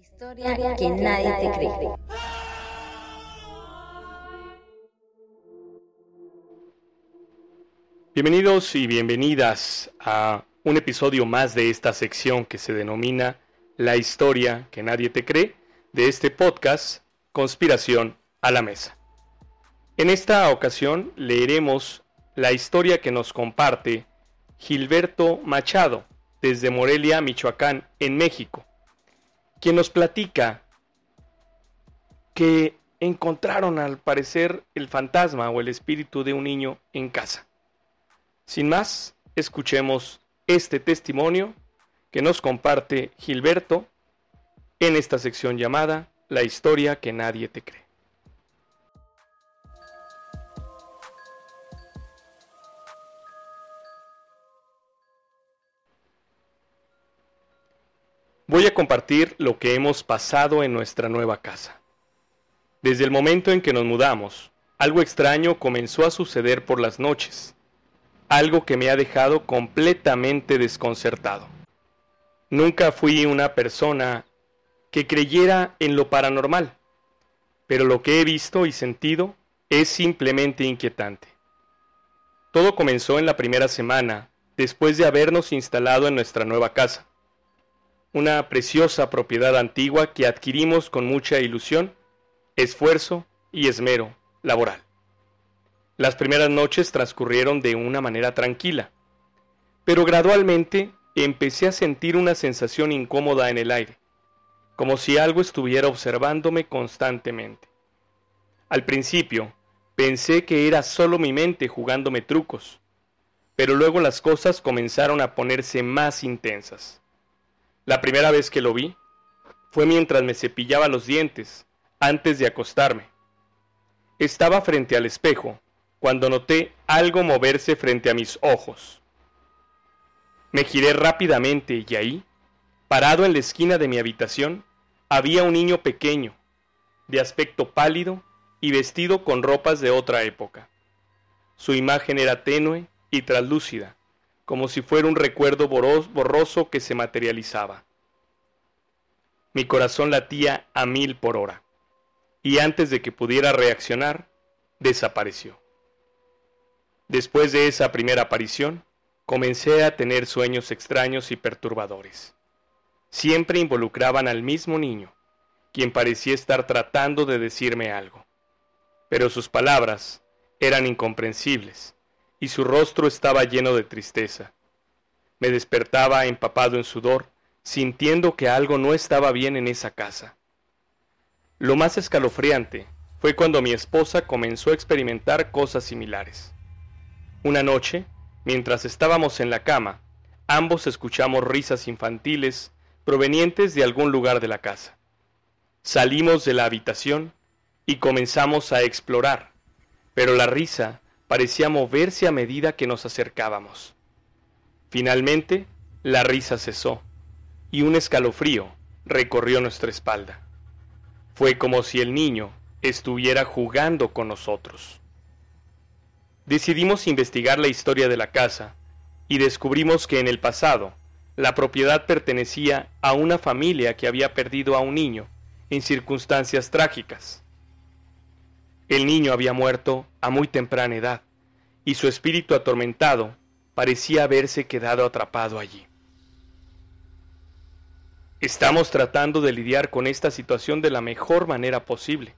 historia que nadie te cree. Bienvenidos y bienvenidas a un episodio más de esta sección que se denomina La historia que nadie te cree de este podcast Conspiración a la Mesa. En esta ocasión leeremos la historia que nos comparte Gilberto Machado desde Morelia, Michoacán, en México, quien nos platica que encontraron al parecer el fantasma o el espíritu de un niño en casa. Sin más, escuchemos este testimonio que nos comparte Gilberto en esta sección llamada La historia que nadie te cree. Voy a compartir lo que hemos pasado en nuestra nueva casa. Desde el momento en que nos mudamos, algo extraño comenzó a suceder por las noches, algo que me ha dejado completamente desconcertado. Nunca fui una persona que creyera en lo paranormal, pero lo que he visto y sentido es simplemente inquietante. Todo comenzó en la primera semana, después de habernos instalado en nuestra nueva casa una preciosa propiedad antigua que adquirimos con mucha ilusión, esfuerzo y esmero laboral. Las primeras noches transcurrieron de una manera tranquila, pero gradualmente empecé a sentir una sensación incómoda en el aire, como si algo estuviera observándome constantemente. Al principio, pensé que era solo mi mente jugándome trucos, pero luego las cosas comenzaron a ponerse más intensas. La primera vez que lo vi fue mientras me cepillaba los dientes antes de acostarme. Estaba frente al espejo cuando noté algo moverse frente a mis ojos. Me giré rápidamente y ahí, parado en la esquina de mi habitación, había un niño pequeño, de aspecto pálido y vestido con ropas de otra época. Su imagen era tenue y translúcida, como si fuera un recuerdo borroso que se materializaba. Mi corazón latía a mil por hora, y antes de que pudiera reaccionar, desapareció. Después de esa primera aparición, comencé a tener sueños extraños y perturbadores. Siempre involucraban al mismo niño, quien parecía estar tratando de decirme algo. Pero sus palabras eran incomprensibles y su rostro estaba lleno de tristeza. Me despertaba empapado en sudor, sintiendo que algo no estaba bien en esa casa. Lo más escalofriante fue cuando mi esposa comenzó a experimentar cosas similares. Una noche, mientras estábamos en la cama, ambos escuchamos risas infantiles provenientes de algún lugar de la casa. Salimos de la habitación y comenzamos a explorar, pero la risa parecía moverse a medida que nos acercábamos. Finalmente, la risa cesó y un escalofrío recorrió nuestra espalda. Fue como si el niño estuviera jugando con nosotros. Decidimos investigar la historia de la casa y descubrimos que en el pasado la propiedad pertenecía a una familia que había perdido a un niño en circunstancias trágicas. El niño había muerto a muy temprana edad y su espíritu atormentado parecía haberse quedado atrapado allí. Estamos tratando de lidiar con esta situación de la mejor manera posible.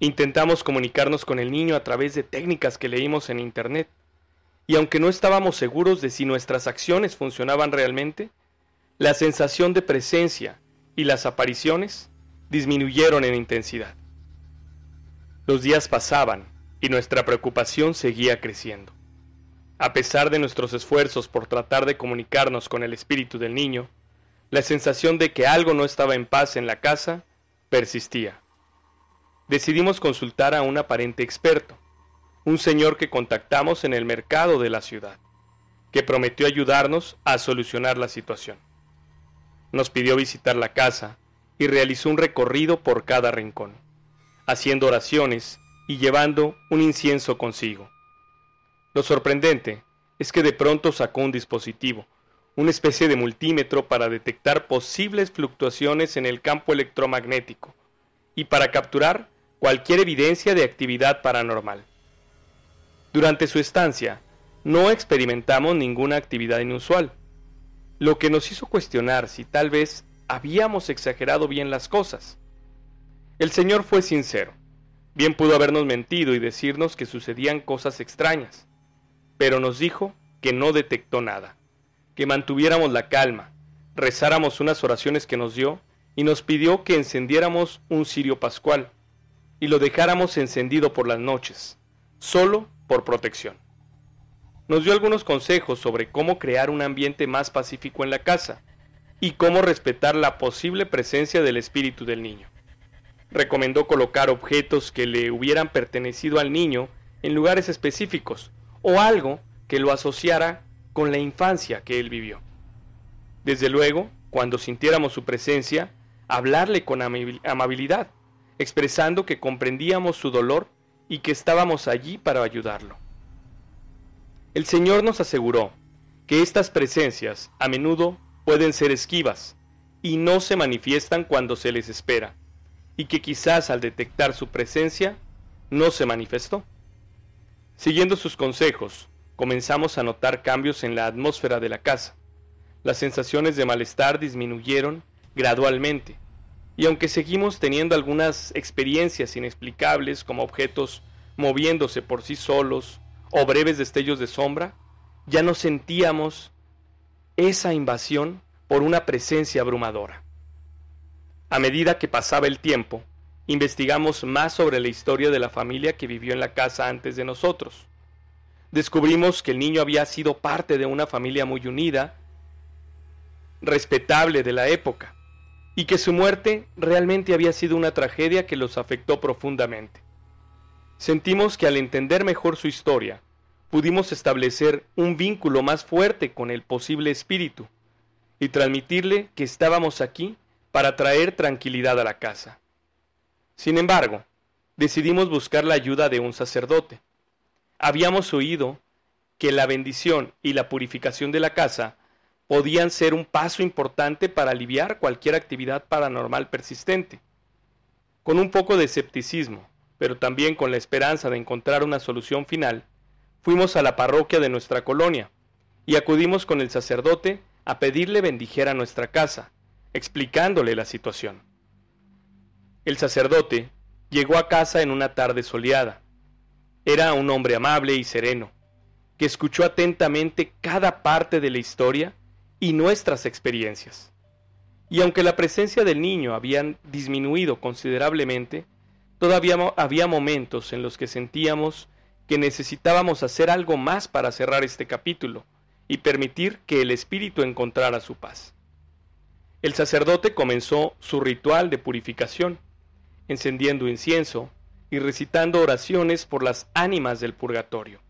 Intentamos comunicarnos con el niño a través de técnicas que leímos en Internet, y aunque no estábamos seguros de si nuestras acciones funcionaban realmente, la sensación de presencia y las apariciones disminuyeron en intensidad. Los días pasaban y nuestra preocupación seguía creciendo. A pesar de nuestros esfuerzos por tratar de comunicarnos con el espíritu del niño, la sensación de que algo no estaba en paz en la casa persistía. Decidimos consultar a un aparente experto, un señor que contactamos en el mercado de la ciudad, que prometió ayudarnos a solucionar la situación. Nos pidió visitar la casa y realizó un recorrido por cada rincón, haciendo oraciones y llevando un incienso consigo. Lo sorprendente es que de pronto sacó un dispositivo, una especie de multímetro para detectar posibles fluctuaciones en el campo electromagnético y para capturar cualquier evidencia de actividad paranormal. Durante su estancia, no experimentamos ninguna actividad inusual, lo que nos hizo cuestionar si tal vez habíamos exagerado bien las cosas. El Señor fue sincero. Bien pudo habernos mentido y decirnos que sucedían cosas extrañas, pero nos dijo que no detectó nada, que mantuviéramos la calma, rezáramos unas oraciones que nos dio y nos pidió que encendiéramos un cirio pascual y lo dejáramos encendido por las noches, solo por protección. Nos dio algunos consejos sobre cómo crear un ambiente más pacífico en la casa y cómo respetar la posible presencia del espíritu del niño. Recomendó colocar objetos que le hubieran pertenecido al niño en lugares específicos o algo que lo asociara con la infancia que él vivió. Desde luego, cuando sintiéramos su presencia, hablarle con amabilidad, expresando que comprendíamos su dolor y que estábamos allí para ayudarlo. El Señor nos aseguró que estas presencias a menudo pueden ser esquivas y no se manifiestan cuando se les espera, y que quizás al detectar su presencia no se manifestó. Siguiendo sus consejos, comenzamos a notar cambios en la atmósfera de la casa. Las sensaciones de malestar disminuyeron gradualmente, y aunque seguimos teniendo algunas experiencias inexplicables como objetos moviéndose por sí solos, o breves destellos de sombra, ya no sentíamos esa invasión por una presencia abrumadora. A medida que pasaba el tiempo, investigamos más sobre la historia de la familia que vivió en la casa antes de nosotros. Descubrimos que el niño había sido parte de una familia muy unida, respetable de la época, y que su muerte realmente había sido una tragedia que los afectó profundamente. Sentimos que al entender mejor su historia, pudimos establecer un vínculo más fuerte con el posible espíritu y transmitirle que estábamos aquí para traer tranquilidad a la casa. Sin embargo, decidimos buscar la ayuda de un sacerdote. Habíamos oído que la bendición y la purificación de la casa podían ser un paso importante para aliviar cualquier actividad paranormal persistente. Con un poco de escepticismo, pero también con la esperanza de encontrar una solución final, fuimos a la parroquia de nuestra colonia y acudimos con el sacerdote a pedirle bendijera nuestra casa, explicándole la situación. El sacerdote llegó a casa en una tarde soleada. Era un hombre amable y sereno, que escuchó atentamente cada parte de la historia y nuestras experiencias. Y aunque la presencia del niño había disminuido considerablemente, Todavía había momentos en los que sentíamos que necesitábamos hacer algo más para cerrar este capítulo y permitir que el espíritu encontrara su paz. El sacerdote comenzó su ritual de purificación, encendiendo incienso y recitando oraciones por las ánimas del purgatorio.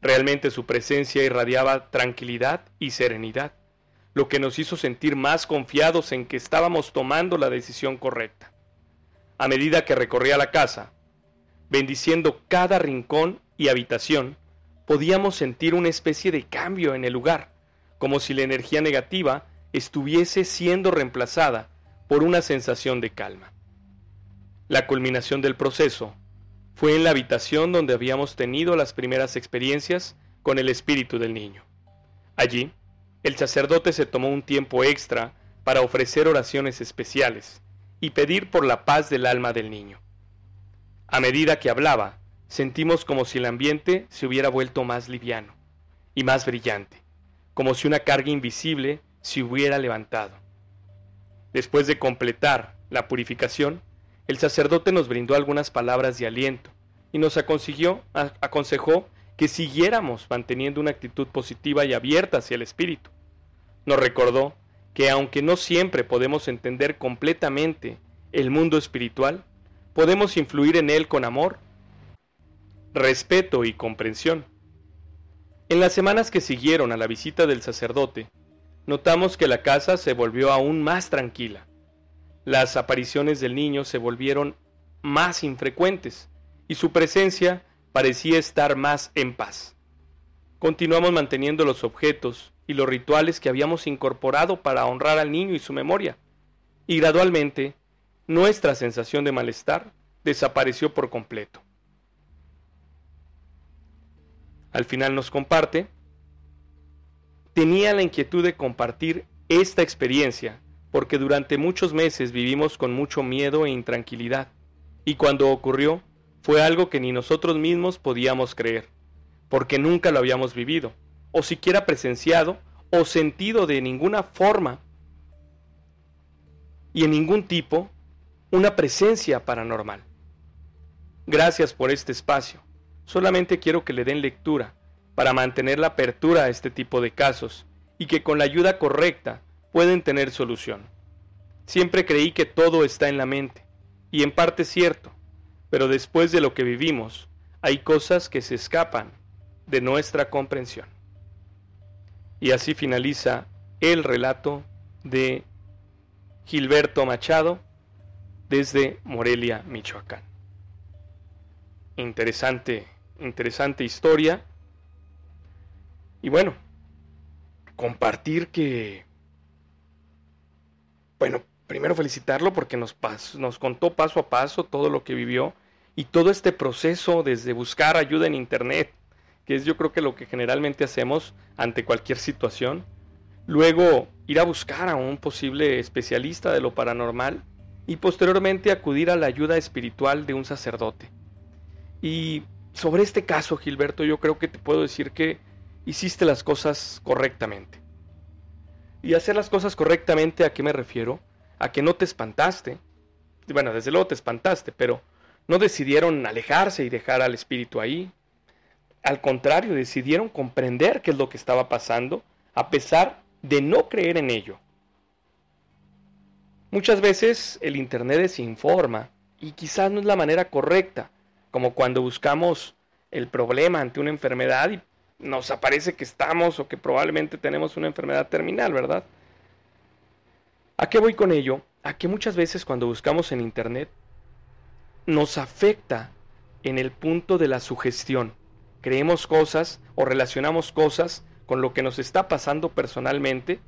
Realmente su presencia irradiaba tranquilidad y serenidad, lo que nos hizo sentir más confiados en que estábamos tomando la decisión correcta a medida que recorría la casa, bendiciendo cada rincón y habitación, podíamos sentir una especie de cambio en el lugar, como si la energía negativa estuviese siendo reemplazada por una sensación de calma. La culminación del proceso fue en la habitación donde habíamos tenido las primeras experiencias con el espíritu del niño. Allí, el sacerdote se tomó un tiempo extra para ofrecer oraciones especiales, y pedir por la paz del alma del niño. A medida que hablaba, sentimos como si el ambiente se hubiera vuelto más liviano y más brillante, como si una carga invisible se hubiera levantado. Después de completar la purificación, el sacerdote nos brindó algunas palabras de aliento y nos aconsejó, aconsejó que siguiéramos manteniendo una actitud positiva y abierta hacia el espíritu. Nos recordó que aunque no siempre podemos entender completamente el mundo espiritual, podemos influir en él con amor, respeto y comprensión. En las semanas que siguieron a la visita del sacerdote, notamos que la casa se volvió aún más tranquila. Las apariciones del niño se volvieron más infrecuentes y su presencia parecía estar más en paz. Continuamos manteniendo los objetos y los rituales que habíamos incorporado para honrar al niño y su memoria. Y gradualmente, nuestra sensación de malestar desapareció por completo. Al final nos comparte, tenía la inquietud de compartir esta experiencia porque durante muchos meses vivimos con mucho miedo e intranquilidad, y cuando ocurrió fue algo que ni nosotros mismos podíamos creer, porque nunca lo habíamos vivido, o siquiera presenciado o sentido de ninguna forma y en ningún tipo una presencia paranormal. Gracias por este espacio. Solamente quiero que le den lectura para mantener la apertura a este tipo de casos y que con la ayuda correcta pueden tener solución. Siempre creí que todo está en la mente, y en parte cierto, pero después de lo que vivimos, hay cosas que se escapan de nuestra comprensión. Y así finaliza el relato de Gilberto Machado desde Morelia, Michoacán. Interesante, interesante historia. Y bueno, compartir que, bueno, primero felicitarlo porque nos, nos contó paso a paso todo lo que vivió y todo este proceso desde buscar ayuda en Internet, que es yo creo que lo que generalmente hacemos ante cualquier situación. Luego ir a buscar a un posible especialista de lo paranormal y posteriormente acudir a la ayuda espiritual de un sacerdote. Y sobre este caso, Gilberto, yo creo que te puedo decir que hiciste las cosas correctamente. Y hacer las cosas correctamente, ¿a qué me refiero? A que no te espantaste. Bueno, desde luego te espantaste, pero no decidieron alejarse y dejar al espíritu ahí. Al contrario, decidieron comprender qué es lo que estaba pasando, a pesar de no creer en ello. Muchas veces el Internet desinforma y quizás no es la manera correcta, como cuando buscamos el problema ante una enfermedad y nos aparece que estamos o que probablemente tenemos una enfermedad terminal, ¿verdad? ¿A qué voy con ello? A que muchas veces cuando buscamos en Internet nos afecta en el punto de la sugestión creemos cosas o relacionamos cosas con lo que nos está pasando personalmente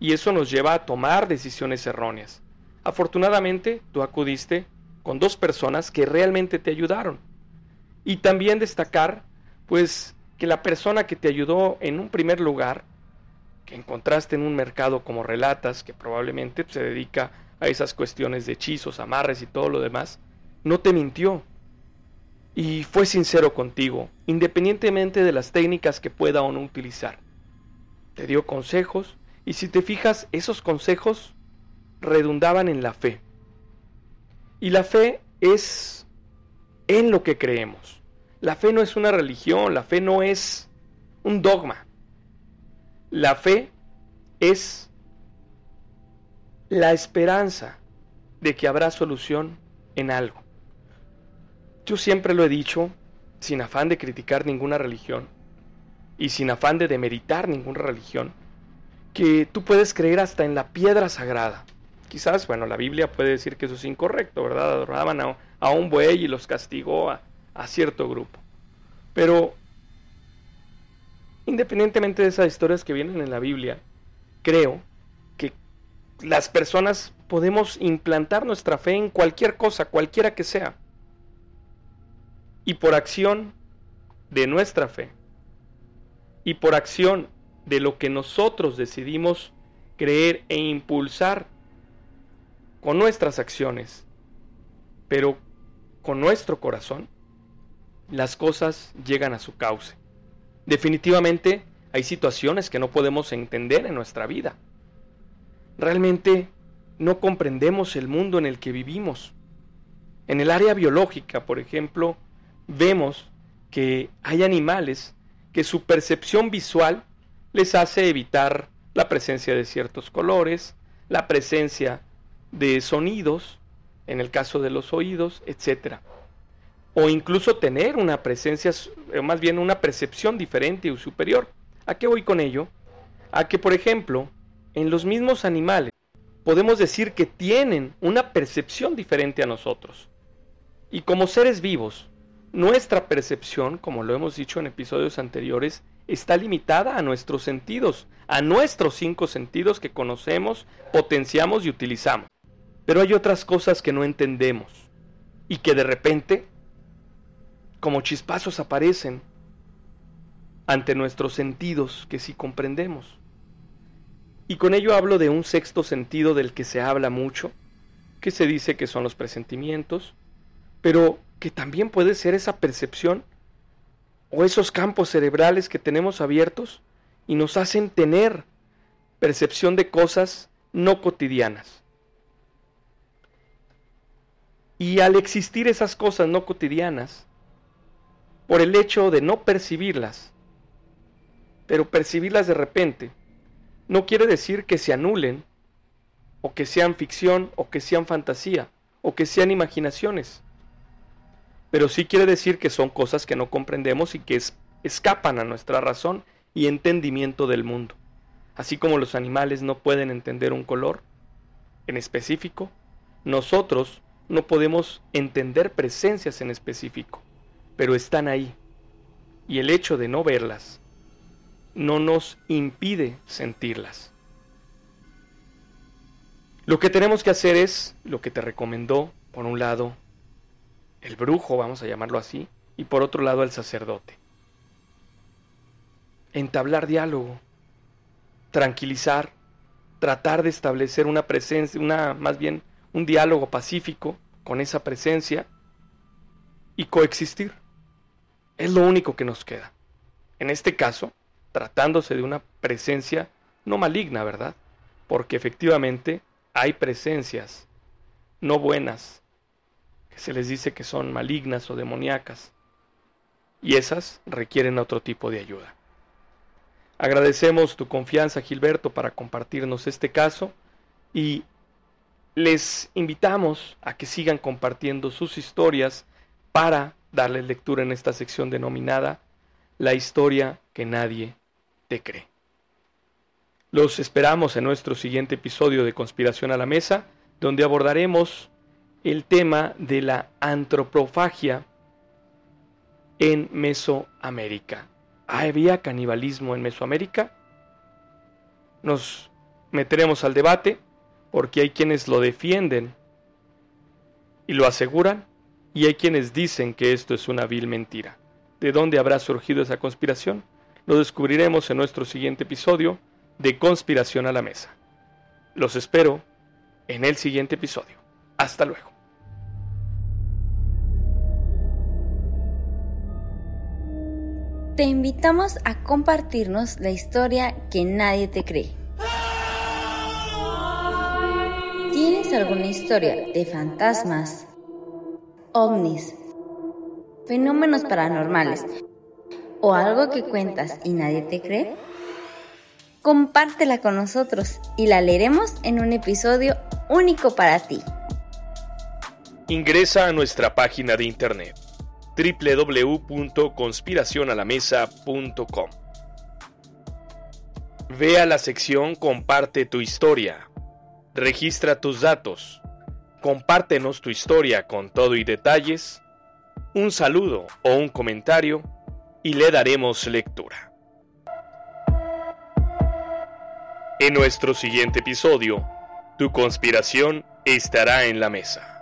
y eso nos lleva a tomar decisiones erróneas. Afortunadamente, tú acudiste con dos personas que realmente te ayudaron. Y también destacar, pues, que la persona que te ayudó en un primer lugar, que encontraste en un mercado como relatas, que probablemente se dedica a esas cuestiones de hechizos, amarres y todo lo demás, no te mintió, y fue sincero contigo, independientemente de las técnicas que pueda o no utilizar. Te dio consejos y si te fijas, esos consejos redundaban en la fe. Y la fe es en lo que creemos. La fe no es una religión, la fe no es un dogma. La fe es la esperanza de que habrá solución en algo. Yo siempre lo he dicho, sin afán de criticar ninguna religión y sin afán de demeritar ninguna religión, que tú puedes creer hasta en la piedra sagrada. Quizás, bueno, la Biblia puede decir que eso es incorrecto, ¿verdad? Adoraban a, un buey y los castigó a, a cierto grupo. Pero, independientemente de esas historias que vienen en la Biblia, creo que las personas podemos implantar nuestra fe en cualquier cosa, cualquiera que sea y por acción de nuestra fe y por acción de lo que nosotros decidimos creer e impulsar con nuestras acciones, pero con nuestro corazón, las cosas llegan a su cauce. Definitivamente hay situaciones que no podemos entender en nuestra vida. Realmente no comprendemos el mundo en el que vivimos. En el área biológica, por ejemplo, vemos que hay animales que su percepción visual les hace evitar la presencia de ciertos colores, la presencia de sonidos, en el caso de los oídos, etc. O incluso tener una presencia, eh, más bien una percepción diferente o superior. ¿A qué voy con ello? A que, por ejemplo, en los mismos animales podemos decir que tienen una percepción diferente a nosotros. Y como seres vivos, nuestra percepción, como lo hemos dicho en episodios anteriores, está limitada a nuestros sentidos, a nuestros cinco sentidos que conocemos, potenciamos y utilizamos. Pero hay otras cosas que no entendemos y que de repente, como chispazos, aparecen ante nuestros sentidos que sí comprendemos. Y con ello hablo de un sexto sentido del que se habla mucho, que se dice que son los presentimientos, pero que también puede ser esa percepción o esos campos cerebrales que tenemos abiertos y nos hacen tener percepción de cosas no cotidianas. Y al existir esas cosas no cotidianas, por el hecho de no percibirlas, pero percibirlas de repente, no quiere decir que se anulen, o que sean ficción, o que sean fantasía, o que sean imaginaciones. Pero sí quiere decir que son cosas que no comprendemos y que escapan a nuestra razón y entendimiento del mundo. Así como los animales no pueden entender un color en específico, nosotros no podemos entender presencias en específico, pero están ahí. Y el hecho de no verlas no nos impide sentirlas. Lo que tenemos que hacer es lo que te recomendó, por un lado, el brujo, vamos a llamarlo así, y por otro lado el sacerdote. Entablar diálogo, tranquilizar, tratar de establecer una presencia, una más bien un diálogo pacífico con esa presencia y coexistir. Es lo único que nos queda. En este caso, tratándose de una presencia no maligna, ¿verdad? Porque efectivamente hay presencias no buenas se les dice que son malignas o demoníacas, y esas requieren otro tipo de ayuda. Agradecemos tu confianza, Gilberto, para compartirnos este caso y les invitamos a que sigan compartiendo sus historias para darles lectura en esta sección denominada La historia que nadie te cree. Los esperamos en nuestro siguiente episodio de Conspiración a la Mesa, donde abordaremos el tema de la antropofagia en Mesoamérica. ¿Había canibalismo en Mesoamérica? Nos meteremos al debate porque hay quienes lo defienden y lo aseguran y hay quienes dicen que esto es una vil mentira. ¿De dónde habrá surgido esa conspiración? Lo descubriremos en nuestro siguiente episodio de Conspiración a la Mesa. Los espero en el siguiente episodio. Hasta luego. Te invitamos a compartirnos la historia que nadie te cree. ¿Tienes alguna historia de fantasmas, ovnis, fenómenos paranormales o algo que cuentas y nadie te cree? Compártela con nosotros y la leeremos en un episodio único para ti. Ingresa a nuestra página de internet www.conspiracionalamesa.com. Ve a la sección Comparte tu historia. Registra tus datos. Compártenos tu historia con todo y detalles, un saludo o un comentario y le daremos lectura. En nuestro siguiente episodio, tu conspiración estará en la mesa.